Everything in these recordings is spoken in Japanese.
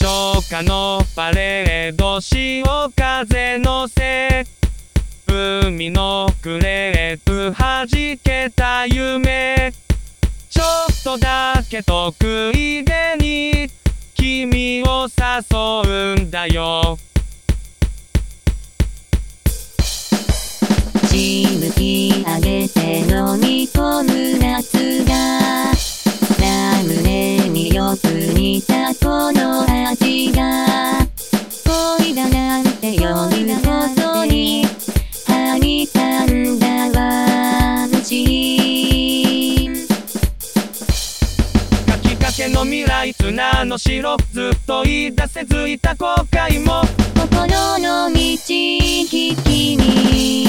初夏のパレード潮風のせ海のクレープ弾けた夢。ちょっとだけ得意げに君を誘うんだよ。しぶき上げて飲み込む。の未来砂の城ずっと言い出せずいた後悔も心の道引きに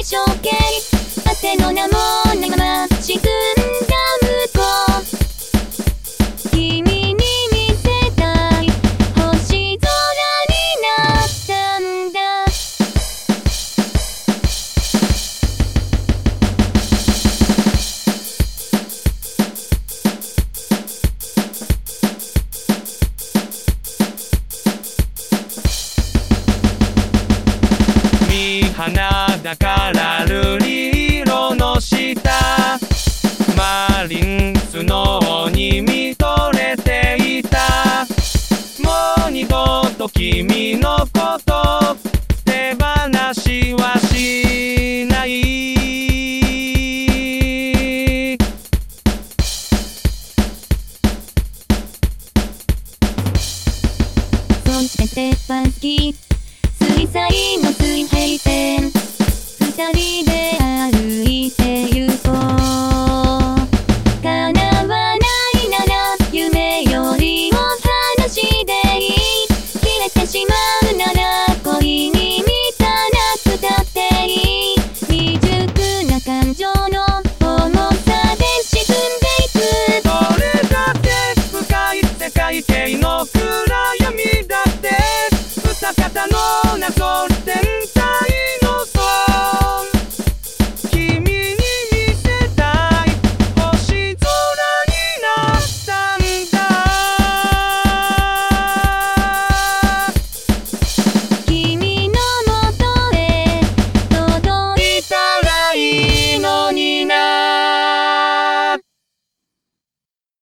一生懸命汗の名も。だから瑠璃色の下。マリンスノーに見とれていた。もう二度と君のこと手放しはしない。そして鉄板好き水彩の水平線